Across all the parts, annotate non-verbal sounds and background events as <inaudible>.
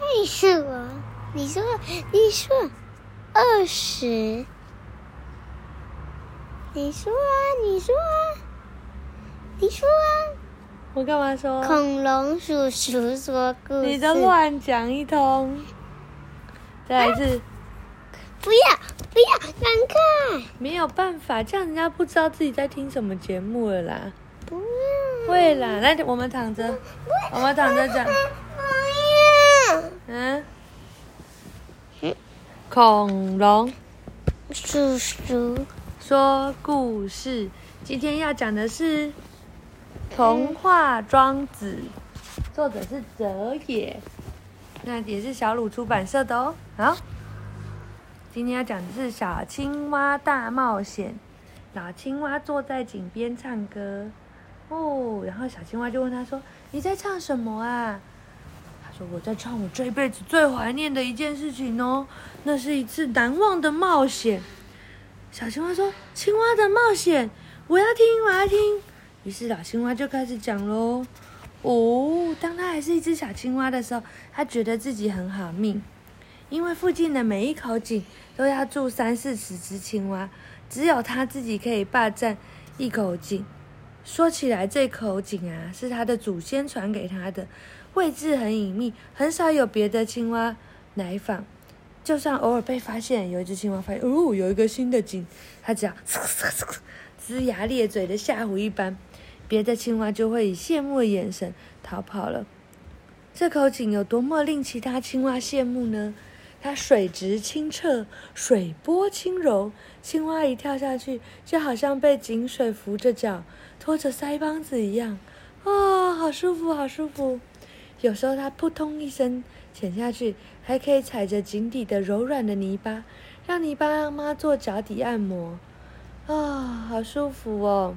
你说，你说，你说，二十，你说啊，你说啊，你说啊，我干嘛说？恐龙叔叔说故事。你都乱讲一通。再来一次。啊不要不要，难看！没有办法，这样人家不知道自己在听什么节目了啦。不要。会啦，来，我们躺着，我们躺着讲。嗯。恐龙叔叔说故事，今天要讲的是《童话庄子》，作者是泽野，那也是小鲁出版社的哦。好。今天要讲的是小青蛙大冒险。老青蛙坐在井边唱歌，哦，然后小青蛙就问他说：“你在唱什么啊？”：“我在唱我这辈子最怀念的一件事情哦，那是一次难忘的冒险。”小青蛙说：“青蛙的冒险，我要听，我要听。”于是老青蛙就开始讲喽。哦，当他还是一只小青蛙的时候，他觉得自己很好命。因为附近的每一口井都要住三四十只青蛙，只有他自己可以霸占一口井。说起来，这口井啊是他的祖先传给他的，位置很隐秘，很少有别的青蛙来访。就算偶尔被发现，有一只青蛙发现哦，有一个新的井，它只要龇牙咧嘴的吓唬一般，别的青蛙就会以羡慕的眼神逃跑了。这口井有多么令其他青蛙羡慕呢？它水质清澈，水波轻柔，青蛙一跳下去，就好像被井水扶着脚，托着腮帮子一样，啊、哦，好舒服，好舒服。有时候它扑通一声潜下去，还可以踩着井底的柔软的泥巴，让泥巴妈做脚底按摩，啊、好舒服哦。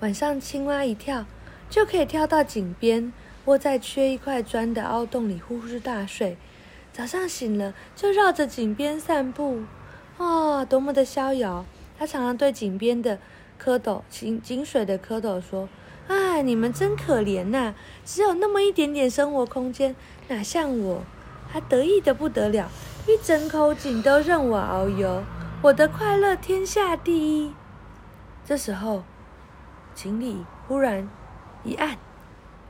晚上青蛙一跳，就可以跳到井边，窝在缺一块砖的凹洞里呼呼大睡。早上醒了，就绕着井边散步，啊、多么的逍遥！他常常对井边的蝌蚪、井井水的蝌蚪说：“哎，你们真可怜呐，只有那么一点点生活空间，哪像我？他得意得不得了，一整口井都任我遨游，我的快乐天下第一。”这时候，井里忽然一暗，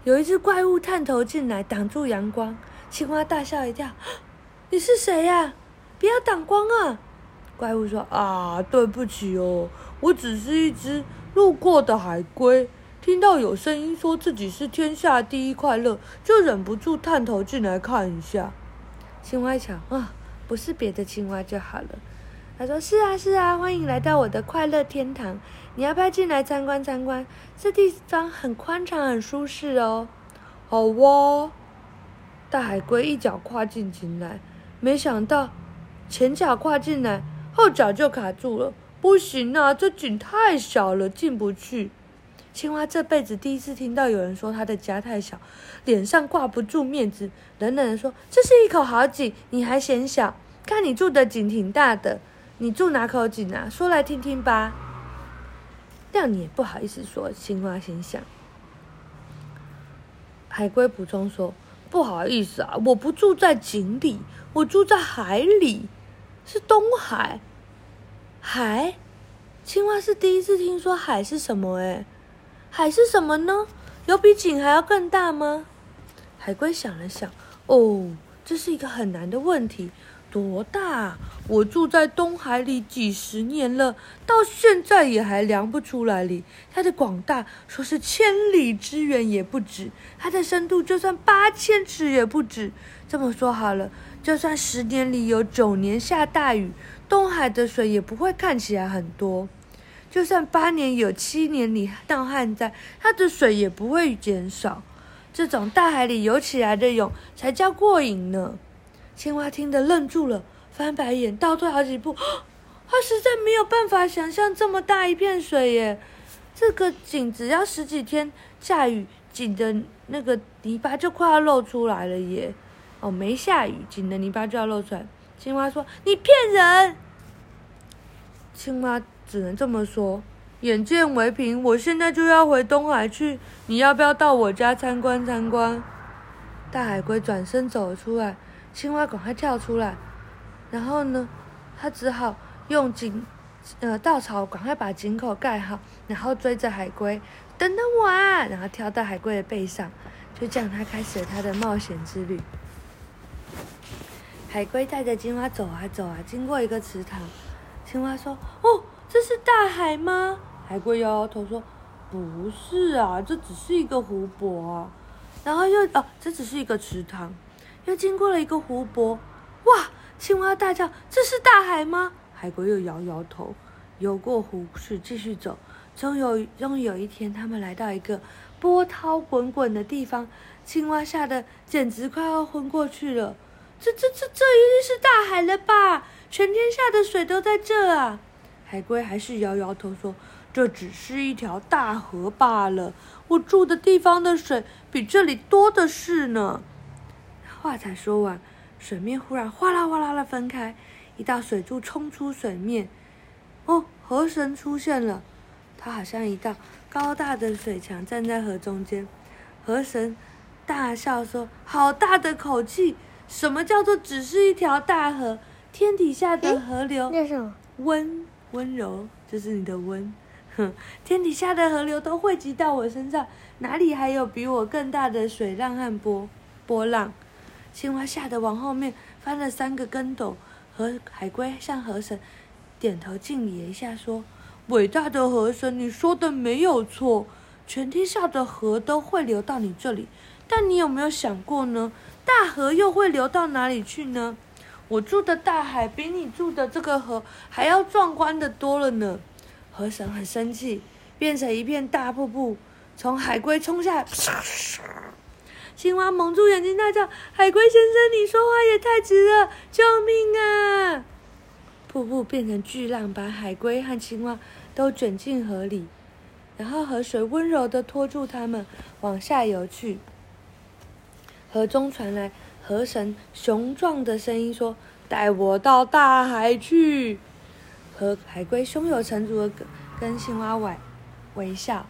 有一只怪物探头进来，挡住阳光。青蛙大笑一跳，你是谁呀？不要挡光啊！怪物说：“啊，对不起哦，我只是一只路过的海龟，听到有声音说自己是天下第一快乐，就忍不住探头进来看一下。”青蛙想，啊，不是别的青蛙就好了。他说：“是啊，是啊，欢迎来到我的快乐天堂，你要不要进来参观参观？这地方很宽敞，很舒适哦。”好哇。大海龟一脚跨进井来，没想到前脚跨进来，后脚就卡住了。不行啊，这井太小了，进不去。青蛙这辈子第一次听到有人说他的家太小，脸上挂不住面子，冷冷地说：“这是一口好井，你还嫌小？看你住的井挺大的，你住哪口井啊？说来听听吧。”这样你也不好意思说。青蛙心想。海龟补充说。不好意思啊，我不住在井里，我住在海里，是东海。海？青蛙是第一次听说海是什么诶？海是什么呢？有比井还要更大吗？海龟想了想，哦，这是一个很难的问题。多大？我住在东海里几十年了，到现在也还量不出来哩。它的广大说是千里之远也不止，它的深度就算八千尺也不止。这么说好了，就算十年里有九年下大雨，东海的水也不会看起来很多；就算八年有七年里闹旱灾，它的水也不会减少。这种大海里游起来的泳才叫过瘾呢。青蛙听得愣住了，翻白眼，倒退好几步。<gasps> 他实在没有办法想象这么大一片水耶！这个井只要十几天下雨，井的那个泥巴就快要露出来了耶！哦，没下雨，井的泥巴就要露出来。青蛙说：“你骗人！”青蛙只能这么说。眼见为凭，我现在就要回东海去，你要不要到我家参观参观？大海龟转身走了出来，青蛙赶快跳出来，然后呢，他只好用井，呃，稻草赶快把井口盖好，然后追着海龟，等等我啊！然后跳到海龟的背上，就这样，他开始了他的冒险之旅。海龟带着青蛙走啊走啊，经过一个池塘，青蛙说：“哦，这是大海吗？”海龟摇摇头说：“不是啊，这只是一个湖泊啊。”然后又哦，这只是一个池塘，又经过了一个湖泊。哇！青蛙大叫：“这是大海吗？”海龟又摇摇头，游过湖去继续走。终有终于有一天，他们来到一个波涛滚滚的地方，青蛙吓得简直快要昏过去了。这这这这一定是大海了吧？全天下的水都在这啊！海龟还是摇摇头说：“这只是一条大河罢了。我住的地方的水比这里多的是呢。”话才说完，水面忽然哗啦哗啦的分开，一道水柱冲出水面。哦，河神出现了，他好像一道高大的水墙站在河中间。河神大笑说：“好大的口气！”什么叫做只是一条大河？天底下的河流，温温柔这是你的温，哼，<laughs> 天底下的河流都汇集到我身上，哪里还有比我更大的水浪和波波浪？青蛙吓得往后面翻了三个跟斗，和海龟向河神点头敬礼了一下，说：“伟大的河神，你说的没有错，全天下的河都会流到你这里，但你有没有想过呢？”大河又会流到哪里去呢？我住的大海比你住的这个河还要壮观的多了呢。河神很生气，变成一片大瀑布，从海龟冲下来。<laughs> 青蛙蒙住眼睛大叫：“海龟先生，你说话也太直了！救命啊！”瀑布变成巨浪，把海龟和青蛙都卷进河里，然后河水温柔地拖住它们往下游去。河中传来河神雄壮的声音说：“带我到大海去。”河海龟胸有成竹的跟青蛙微微笑。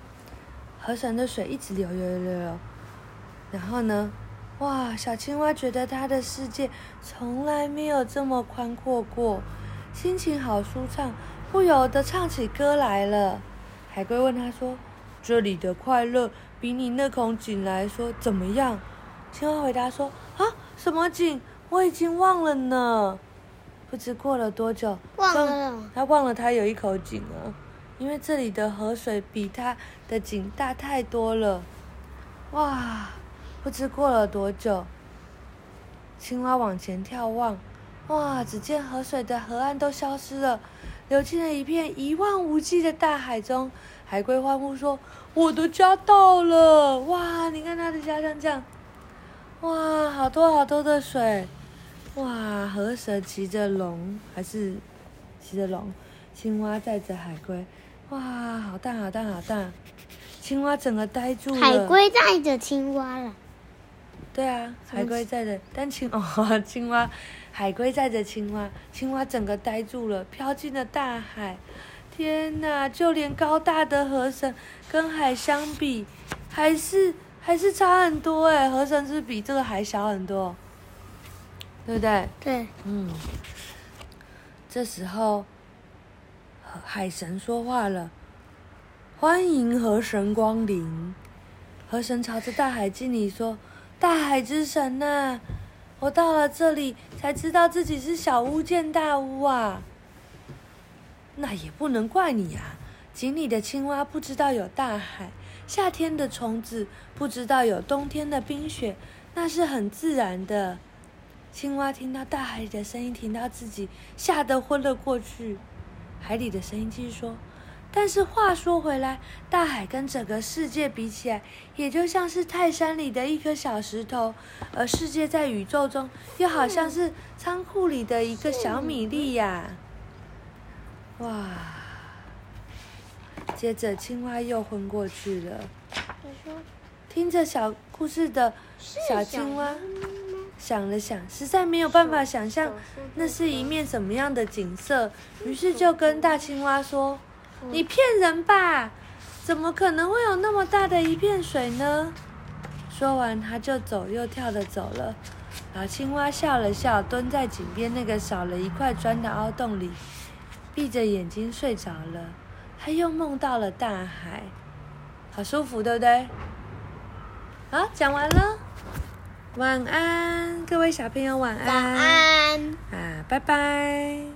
河神的水一直流流流流流，然后呢，哇！小青蛙觉得它的世界从来没有这么宽阔过，心情好舒畅，不由得唱起歌来了。海龟问他说：“这里的快乐比你那口井来说怎么样？”青蛙回答说：“啊，什么井？我已经忘了呢。不知过了多久，忘了。他忘了他有一口井啊，因为这里的河水比他的井大太多了。哇！不知过了多久，青蛙往前眺望，哇！只见河水的河岸都消失了，流进了一片一望无际的大海中。海龟欢呼说：‘我的家到了！哇！你看他的家像这样。’哇，好多好多的水！哇，河神骑着龙，还是骑着龙？青蛙载着海龟，哇，好大好大好大！青蛙整个呆住了。海龟载着青蛙了。对啊，海龟载着，但青 <laughs> 哦，青蛙，海龟载着青蛙，青蛙整个呆住了，飘进了大海。天哪，就连高大的河神跟海相比，还是。还是差很多哎，河神是比这个还小很多，对不对？对。嗯。这时候，海神说话了：“欢迎河神光临。”河神朝着大海敬礼说：“大海之神呐、啊，我到了这里才知道自己是小巫见大巫啊。那也不能怪你啊，井里的青蛙不知道有大海。”夏天的虫子不知道有冬天的冰雪，那是很自然的。青蛙听到大海里的声音，听到自己吓得昏了过去。海里的声音继续说：“但是话说回来，大海跟整个世界比起来，也就像是泰山里的一颗小石头，而世界在宇宙中又好像是仓库里的一个小米粒呀！”哇！接着，青蛙又昏过去了。听着小故事的小青蛙想了想，实在没有办法想象那是一面怎么样的景色，于是就跟大青蛙说：“你骗人吧？怎么可能会有那么大的一片水呢？”说完，他就走又跳的走了。老青蛙笑了笑，蹲在井边那个少了一块砖的凹洞里，闭着眼睛睡着了。他又梦到了大海，好舒服，对不对？好，讲完了，晚安，各位小朋友，晚安。晚安。啊，拜拜。